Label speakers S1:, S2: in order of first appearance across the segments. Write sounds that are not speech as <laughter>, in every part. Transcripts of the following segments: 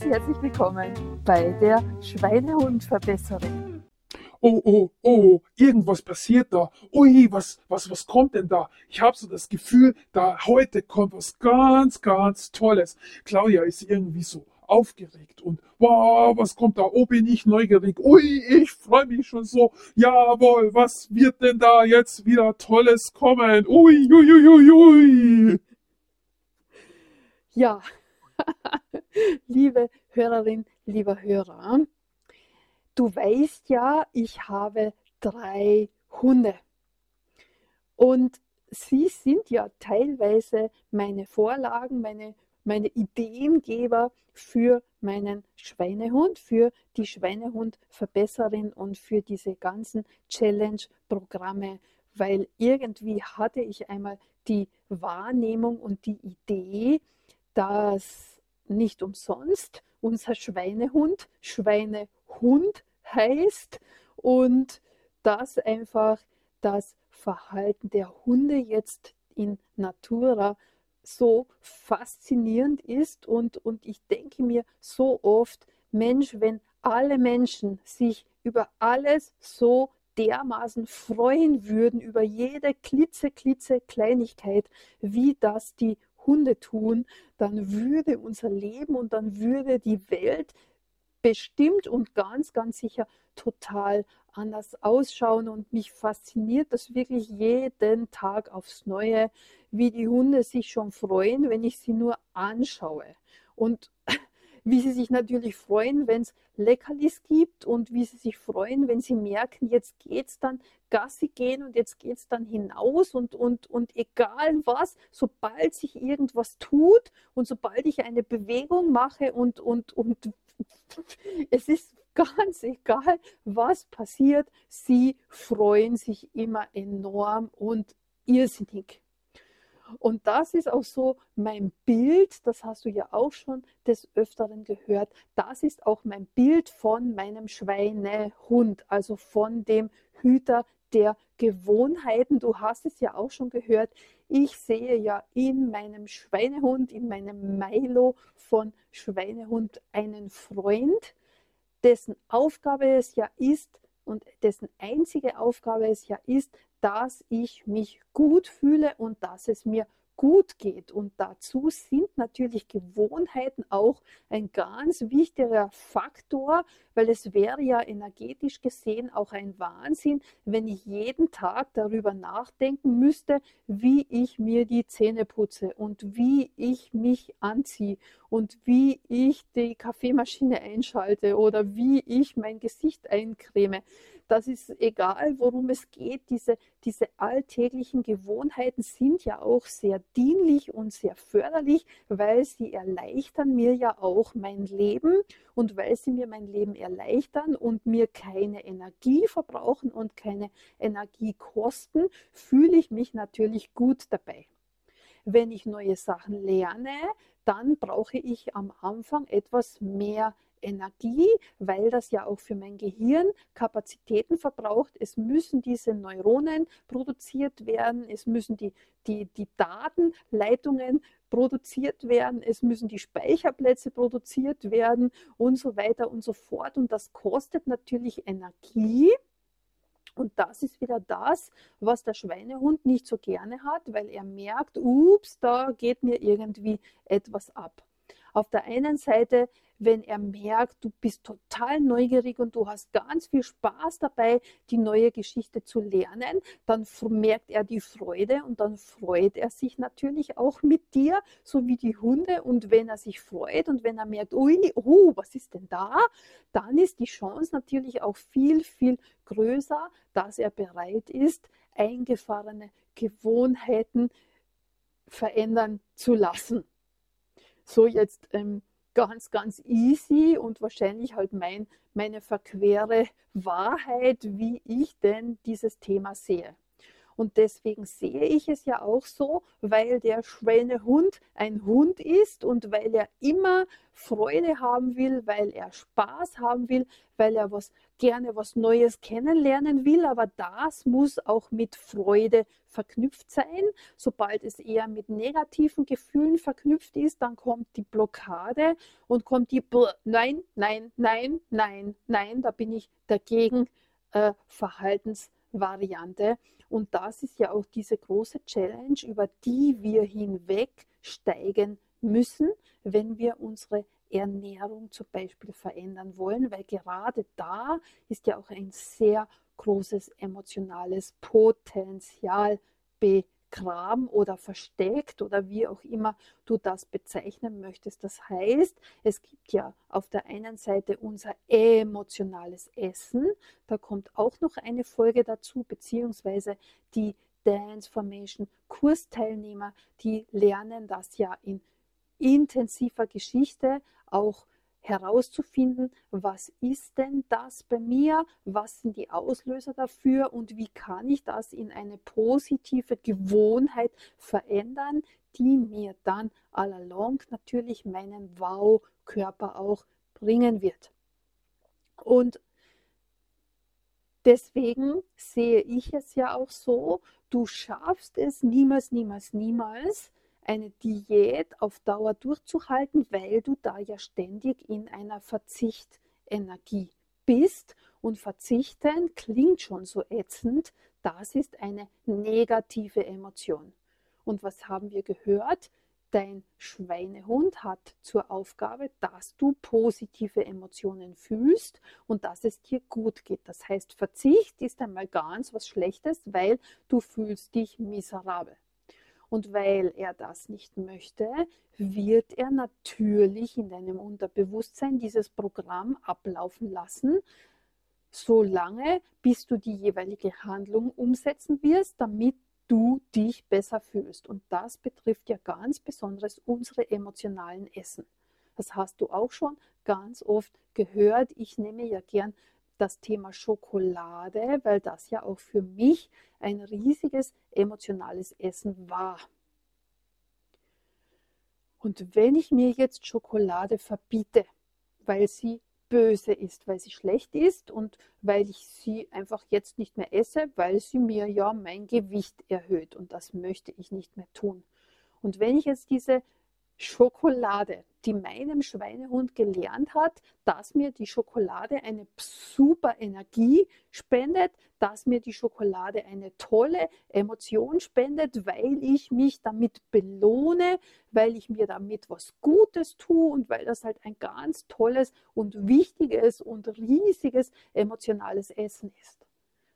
S1: ganz herzlich willkommen bei der Schweinehundverbesserin.
S2: Oh, oh, oh, irgendwas passiert da. Ui, was, was, was kommt denn da? Ich habe so das Gefühl, da heute kommt was ganz, ganz Tolles. Claudia ist irgendwie so aufgeregt und wow, was kommt da? Oh, bin ich neugierig. Ui, ich freue mich schon so. Jawohl, was wird denn da jetzt wieder Tolles kommen? Ui, ui, ui, ui, ui.
S1: Ja, <laughs> liebe Hörerin, lieber Hörer, du weißt ja, ich habe drei Hunde. Und sie sind ja teilweise meine Vorlagen, meine, meine Ideengeber für meinen Schweinehund, für die Schweinehundverbesserin und für diese ganzen Challenge-Programme, weil irgendwie hatte ich einmal die Wahrnehmung und die Idee, dass nicht umsonst. Unser Schweinehund Schweinehund heißt. Und dass einfach das Verhalten der Hunde jetzt in Natura so faszinierend ist. Und, und ich denke mir so oft, Mensch, wenn alle Menschen sich über alles so dermaßen freuen würden, über jede klitze, klitze Kleinigkeit, wie das die Hunde tun, dann würde unser Leben und dann würde die Welt bestimmt und ganz, ganz sicher total anders ausschauen. Und mich fasziniert das wirklich jeden Tag aufs Neue, wie die Hunde sich schon freuen, wenn ich sie nur anschaue. Und wie sie sich natürlich freuen, wenn es Leckerlis gibt und wie sie sich freuen, wenn sie merken, jetzt geht es dann Gassi gehen und jetzt geht es dann hinaus und, und, und egal was, sobald sich irgendwas tut und sobald ich eine Bewegung mache und, und, und <laughs> es ist ganz egal, was passiert, sie freuen sich immer enorm und irrsinnig. Und das ist auch so mein Bild, das hast du ja auch schon des Öfteren gehört, das ist auch mein Bild von meinem Schweinehund, also von dem Hüter der Gewohnheiten. Du hast es ja auch schon gehört. Ich sehe ja in meinem Schweinehund, in meinem Milo von Schweinehund einen Freund, dessen Aufgabe es ja ist und dessen einzige Aufgabe es ja ist, dass ich mich gut fühle und dass es mir gut geht. Und dazu sind natürlich Gewohnheiten auch ein ganz wichtiger Faktor, weil es wäre ja energetisch gesehen auch ein Wahnsinn, wenn ich jeden Tag darüber nachdenken müsste, wie ich mir die Zähne putze und wie ich mich anziehe und wie ich die Kaffeemaschine einschalte oder wie ich mein Gesicht eincreme das ist egal, worum es geht. Diese, diese alltäglichen Gewohnheiten sind ja auch sehr dienlich und sehr förderlich, weil sie erleichtern mir ja auch mein Leben und weil sie mir mein Leben erleichtern und mir keine Energie verbrauchen und keine Energie kosten, fühle ich mich natürlich gut dabei. Wenn ich neue Sachen lerne, dann brauche ich am Anfang etwas mehr Energie, weil das ja auch für mein Gehirn Kapazitäten verbraucht. Es müssen diese Neuronen produziert werden, es müssen die, die, die Datenleitungen produziert werden, es müssen die Speicherplätze produziert werden und so weiter und so fort. Und das kostet natürlich Energie. Und das ist wieder das, was der Schweinehund nicht so gerne hat, weil er merkt, ups, da geht mir irgendwie etwas ab. Auf der einen Seite wenn er merkt, du bist total neugierig und du hast ganz viel Spaß dabei, die neue Geschichte zu lernen, dann merkt er die Freude und dann freut er sich natürlich auch mit dir, so wie die Hunde. Und wenn er sich freut und wenn er merkt, ui, oh, was ist denn da, dann ist die Chance natürlich auch viel, viel größer, dass er bereit ist, eingefahrene Gewohnheiten verändern zu lassen. So jetzt ähm, ganz, ganz easy und wahrscheinlich halt mein, meine verquere Wahrheit, wie ich denn dieses Thema sehe. Und deswegen sehe ich es ja auch so, weil der Schweinehund ein Hund ist und weil er immer Freude haben will, weil er Spaß haben will, weil er was gerne was Neues kennenlernen will, aber das muss auch mit Freude verknüpft sein. Sobald es eher mit negativen Gefühlen verknüpft ist, dann kommt die Blockade und kommt die Nein, nein, nein, nein, nein, da bin ich dagegen äh, Verhaltensvariante. Und das ist ja auch diese große Challenge, über die wir hinwegsteigen müssen, wenn wir unsere Ernährung zum Beispiel verändern wollen, weil gerade da ist ja auch ein sehr großes emotionales Potenzial begraben oder versteckt oder wie auch immer du das bezeichnen möchtest. Das heißt, es gibt ja auf der einen Seite unser emotionales Essen, da kommt auch noch eine Folge dazu, beziehungsweise die Dance Formation Kursteilnehmer, die lernen das ja in intensiver Geschichte auch herauszufinden, was ist denn das bei mir, was sind die Auslöser dafür und wie kann ich das in eine positive Gewohnheit verändern, die mir dann all along natürlich meinen Wow-Körper auch bringen wird. Und deswegen sehe ich es ja auch so, du schaffst es niemals, niemals, niemals, eine Diät auf Dauer durchzuhalten, weil du da ja ständig in einer Verzicht-Energie bist. Und verzichten klingt schon so ätzend. Das ist eine negative Emotion. Und was haben wir gehört? Dein Schweinehund hat zur Aufgabe, dass du positive Emotionen fühlst und dass es dir gut geht. Das heißt, Verzicht ist einmal ganz was Schlechtes, weil du fühlst dich miserabel. Und weil er das nicht möchte, wird er natürlich in deinem Unterbewusstsein dieses Programm ablaufen lassen, solange bis du die jeweilige Handlung umsetzen wirst, damit du dich besser fühlst. Und das betrifft ja ganz besonders unsere emotionalen Essen. Das hast du auch schon ganz oft gehört. Ich nehme ja gern das Thema Schokolade, weil das ja auch für mich ein riesiges emotionales Essen war. Und wenn ich mir jetzt Schokolade verbiete, weil sie böse ist, weil sie schlecht ist und weil ich sie einfach jetzt nicht mehr esse, weil sie mir ja mein Gewicht erhöht und das möchte ich nicht mehr tun. Und wenn ich jetzt diese Schokolade, die meinem Schweinehund gelernt hat, dass mir die Schokolade eine super Energie spendet, dass mir die Schokolade eine tolle Emotion spendet, weil ich mich damit belohne, weil ich mir damit was Gutes tue und weil das halt ein ganz tolles und wichtiges und riesiges emotionales Essen ist.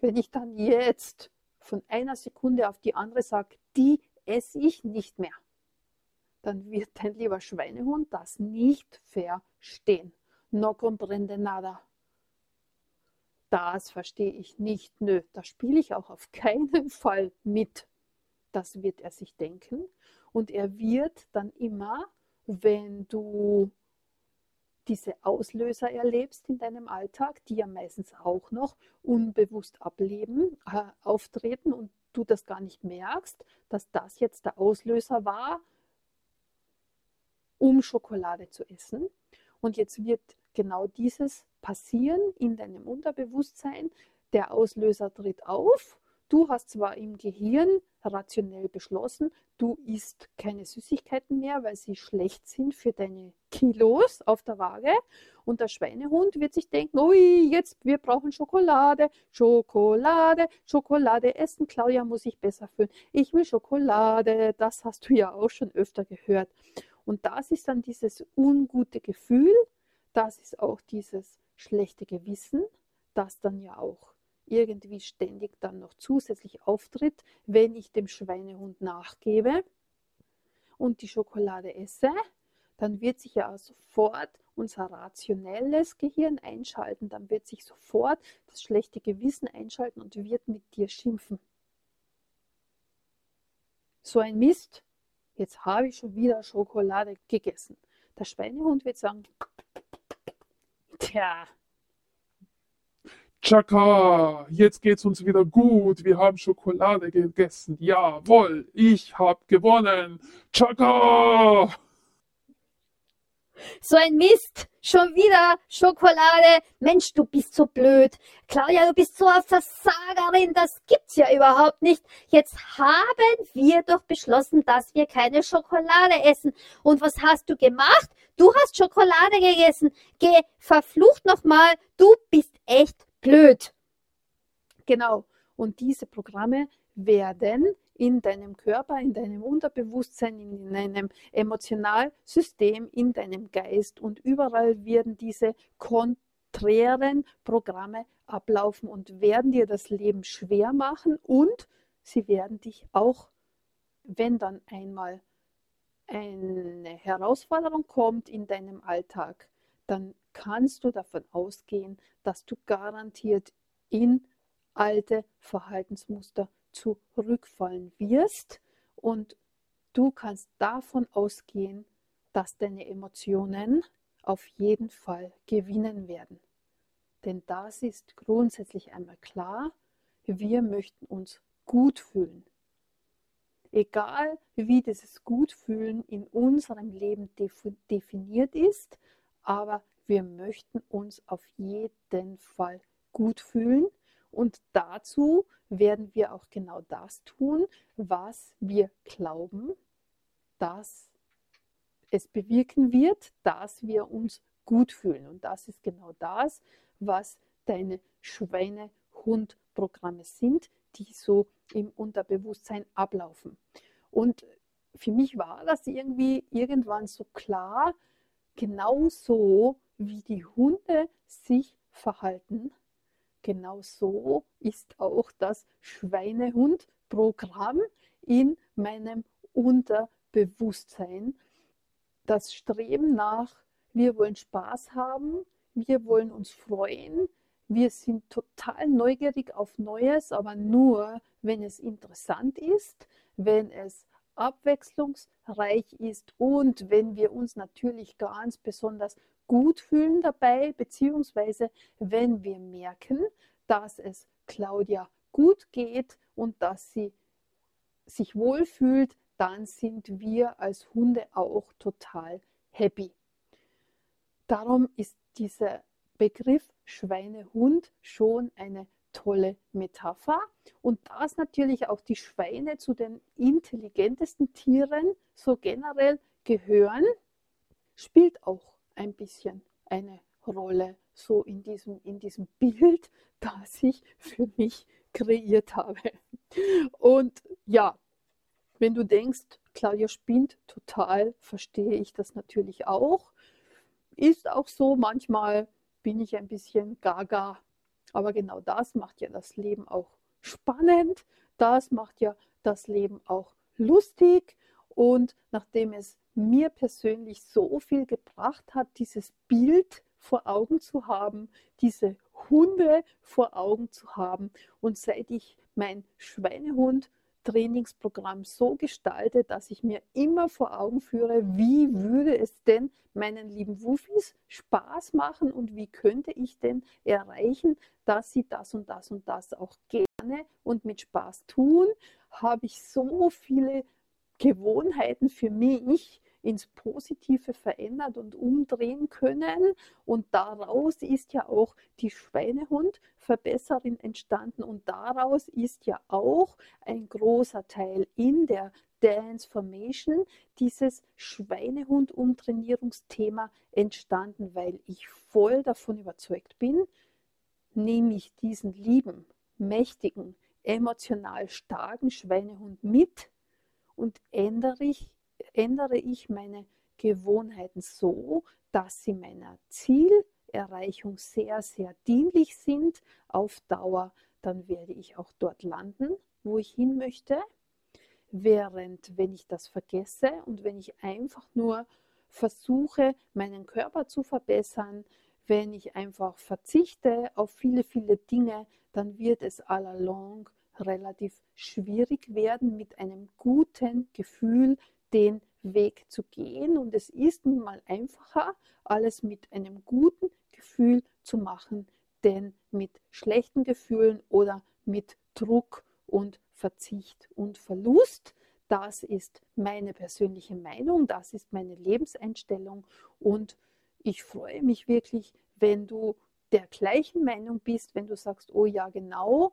S1: Wenn ich dann jetzt von einer Sekunde auf die andere sage, die esse ich nicht mehr dann wird dein lieber Schweinehund das nicht verstehen. No comprende nada. Das verstehe ich nicht. Nö, da spiele ich auch auf <laughs> keinen Fall mit. Das wird er sich denken. Und er wird dann immer, wenn du diese Auslöser erlebst in deinem Alltag, die ja meistens auch noch unbewusst ableben, äh, auftreten und du das gar nicht merkst, dass das jetzt der Auslöser war, um Schokolade zu essen. Und jetzt wird genau dieses passieren in deinem Unterbewusstsein. Der Auslöser tritt auf. Du hast zwar im Gehirn rationell beschlossen, du isst keine Süßigkeiten mehr, weil sie schlecht sind für deine Kilos auf der Waage. Und der Schweinehund wird sich denken, ui, jetzt, wir brauchen Schokolade, Schokolade, Schokolade essen. Claudia muss sich besser fühlen. Ich will Schokolade. Das hast du ja auch schon öfter gehört. Und das ist dann dieses ungute Gefühl, das ist auch dieses schlechte Gewissen, das dann ja auch irgendwie ständig dann noch zusätzlich auftritt, wenn ich dem Schweinehund nachgebe und die Schokolade esse, dann wird sich ja sofort unser rationelles Gehirn einschalten, dann wird sich sofort das schlechte Gewissen einschalten und wird mit dir schimpfen. So ein Mist, jetzt habe ich schon wieder Schokolade gegessen. Der Schweinehund wird sagen, tja.
S2: Chaka, jetzt geht's uns wieder gut. Wir haben Schokolade gegessen. Jawohl, ich hab gewonnen. Chaka!
S3: So ein Mist. Schon wieder Schokolade. Mensch, du bist so blöd. Claudia, du bist so eine Versagerin. Das gibt's ja überhaupt nicht. Jetzt haben wir doch beschlossen, dass wir keine Schokolade essen. Und was hast du gemacht? Du hast Schokolade gegessen. Geh, verflucht nochmal. Du bist echt blöd.
S1: Genau. Und diese Programme werden in deinem Körper, in deinem Unterbewusstsein, in deinem Emotionalsystem, in deinem Geist und überall werden diese konträren Programme ablaufen und werden dir das Leben schwer machen und sie werden dich auch, wenn dann einmal eine Herausforderung kommt in deinem Alltag, dann kannst du davon ausgehen, dass du garantiert in alte Verhaltensmuster zurückfallen wirst und du kannst davon ausgehen, dass deine Emotionen auf jeden Fall gewinnen werden. Denn das ist grundsätzlich einmal klar, wir möchten uns gut fühlen. Egal wie dieses Gutfühlen in unserem Leben definiert ist, aber wir möchten uns auf jeden Fall gut fühlen und dazu werden wir auch genau das tun, was wir glauben, dass es bewirken wird, dass wir uns gut fühlen. Und das ist genau das, was deine Schweine-Hund-Programme sind, die so im Unterbewusstsein ablaufen. Und für mich war das irgendwie irgendwann so klar, genauso wie die Hunde sich verhalten, genau so ist auch das Schweinehund-Programm in meinem Unterbewusstsein. Das Streben nach, wir wollen Spaß haben, wir wollen uns freuen, wir sind total neugierig auf Neues, aber nur, wenn es interessant ist, wenn es abwechslungsreich ist und wenn wir uns natürlich ganz besonders gut fühlen dabei, beziehungsweise wenn wir merken, dass es Claudia gut geht und dass sie sich wohlfühlt, dann sind wir als Hunde auch total happy. Darum ist dieser Begriff Schweinehund schon eine tolle Metapher und dass natürlich auch die Schweine zu den intelligentesten Tieren so generell gehören, spielt auch ein bisschen eine Rolle so in diesem, in diesem Bild, <laughs> das ich für mich kreiert habe. Und ja, wenn du denkst, Claudia spinnt total, verstehe ich das natürlich auch. Ist auch so, manchmal bin ich ein bisschen gaga, aber genau das macht ja das Leben auch spannend, das macht ja das Leben auch lustig und nachdem es mir persönlich so viel gebracht hat, dieses Bild vor Augen zu haben, diese Hunde vor Augen zu haben. Und seit ich mein Schweinehund Trainingsprogramm so gestalte, dass ich mir immer vor Augen führe, wie würde es denn meinen lieben Wufis Spaß machen und wie könnte ich denn erreichen, dass sie das und das und das auch gerne und mit Spaß tun, habe ich so viele Gewohnheiten für mich ins Positive verändert und umdrehen können. Und daraus ist ja auch die Schweinehund-Verbesserin entstanden. Und daraus ist ja auch ein großer Teil in der Transformation dieses Schweinehund-Umtrainierungsthema entstanden, weil ich voll davon überzeugt bin, nehme ich diesen lieben, mächtigen, emotional starken Schweinehund mit und ändere ich ändere ich meine Gewohnheiten so, dass sie meiner Zielerreichung sehr, sehr dienlich sind auf Dauer, dann werde ich auch dort landen, wo ich hin möchte. Während wenn ich das vergesse und wenn ich einfach nur versuche, meinen Körper zu verbessern, wenn ich einfach verzichte auf viele, viele Dinge, dann wird es allalong relativ schwierig werden, mit einem guten Gefühl den Weg zu gehen. Und es ist nun mal einfacher, alles mit einem guten Gefühl zu machen, denn mit schlechten Gefühlen oder mit Druck und Verzicht und Verlust, das ist meine persönliche Meinung, das ist meine Lebenseinstellung und ich freue mich wirklich, wenn du der gleichen Meinung bist, wenn du sagst, oh ja, genau,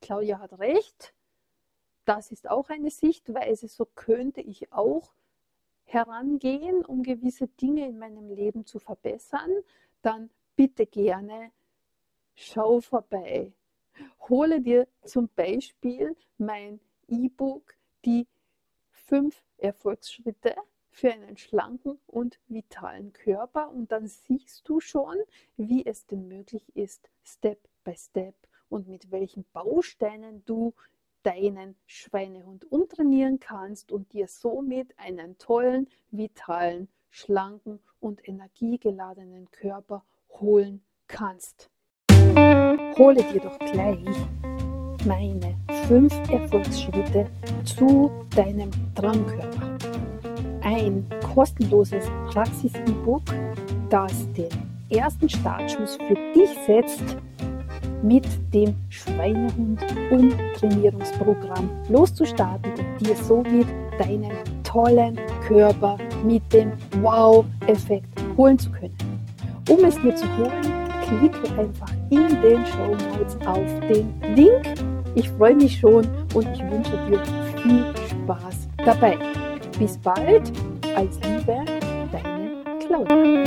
S1: Claudia hat recht, das ist auch eine Sichtweise, so könnte ich auch herangehen, um gewisse Dinge in meinem Leben zu verbessern, dann bitte gerne schau vorbei. Hole dir zum Beispiel mein E-Book, die fünf Erfolgsschritte für einen schlanken und vitalen Körper und dann siehst du schon, wie es denn möglich ist, Step by Step und mit welchen Bausteinen du deinen Schweinehund umtrainieren kannst und dir somit einen tollen, vitalen, schlanken und energiegeladenen Körper holen kannst. Hole dir doch gleich meine fünf Erfolgsschritte zu deinem Traumkörper. Ein kostenloses Praxis-E-Book, das den ersten Startschuss für dich setzt, mit dem Schweinehund-Umtrainierungsprogramm loszustarten und dir somit deinen tollen Körper mit dem Wow-Effekt holen zu können. Um es dir zu holen, klicke einfach in den Show Notes auf den Link. Ich freue mich schon und ich wünsche dir viel Spaß dabei. Bis bald, als Liebe, deine Claudia.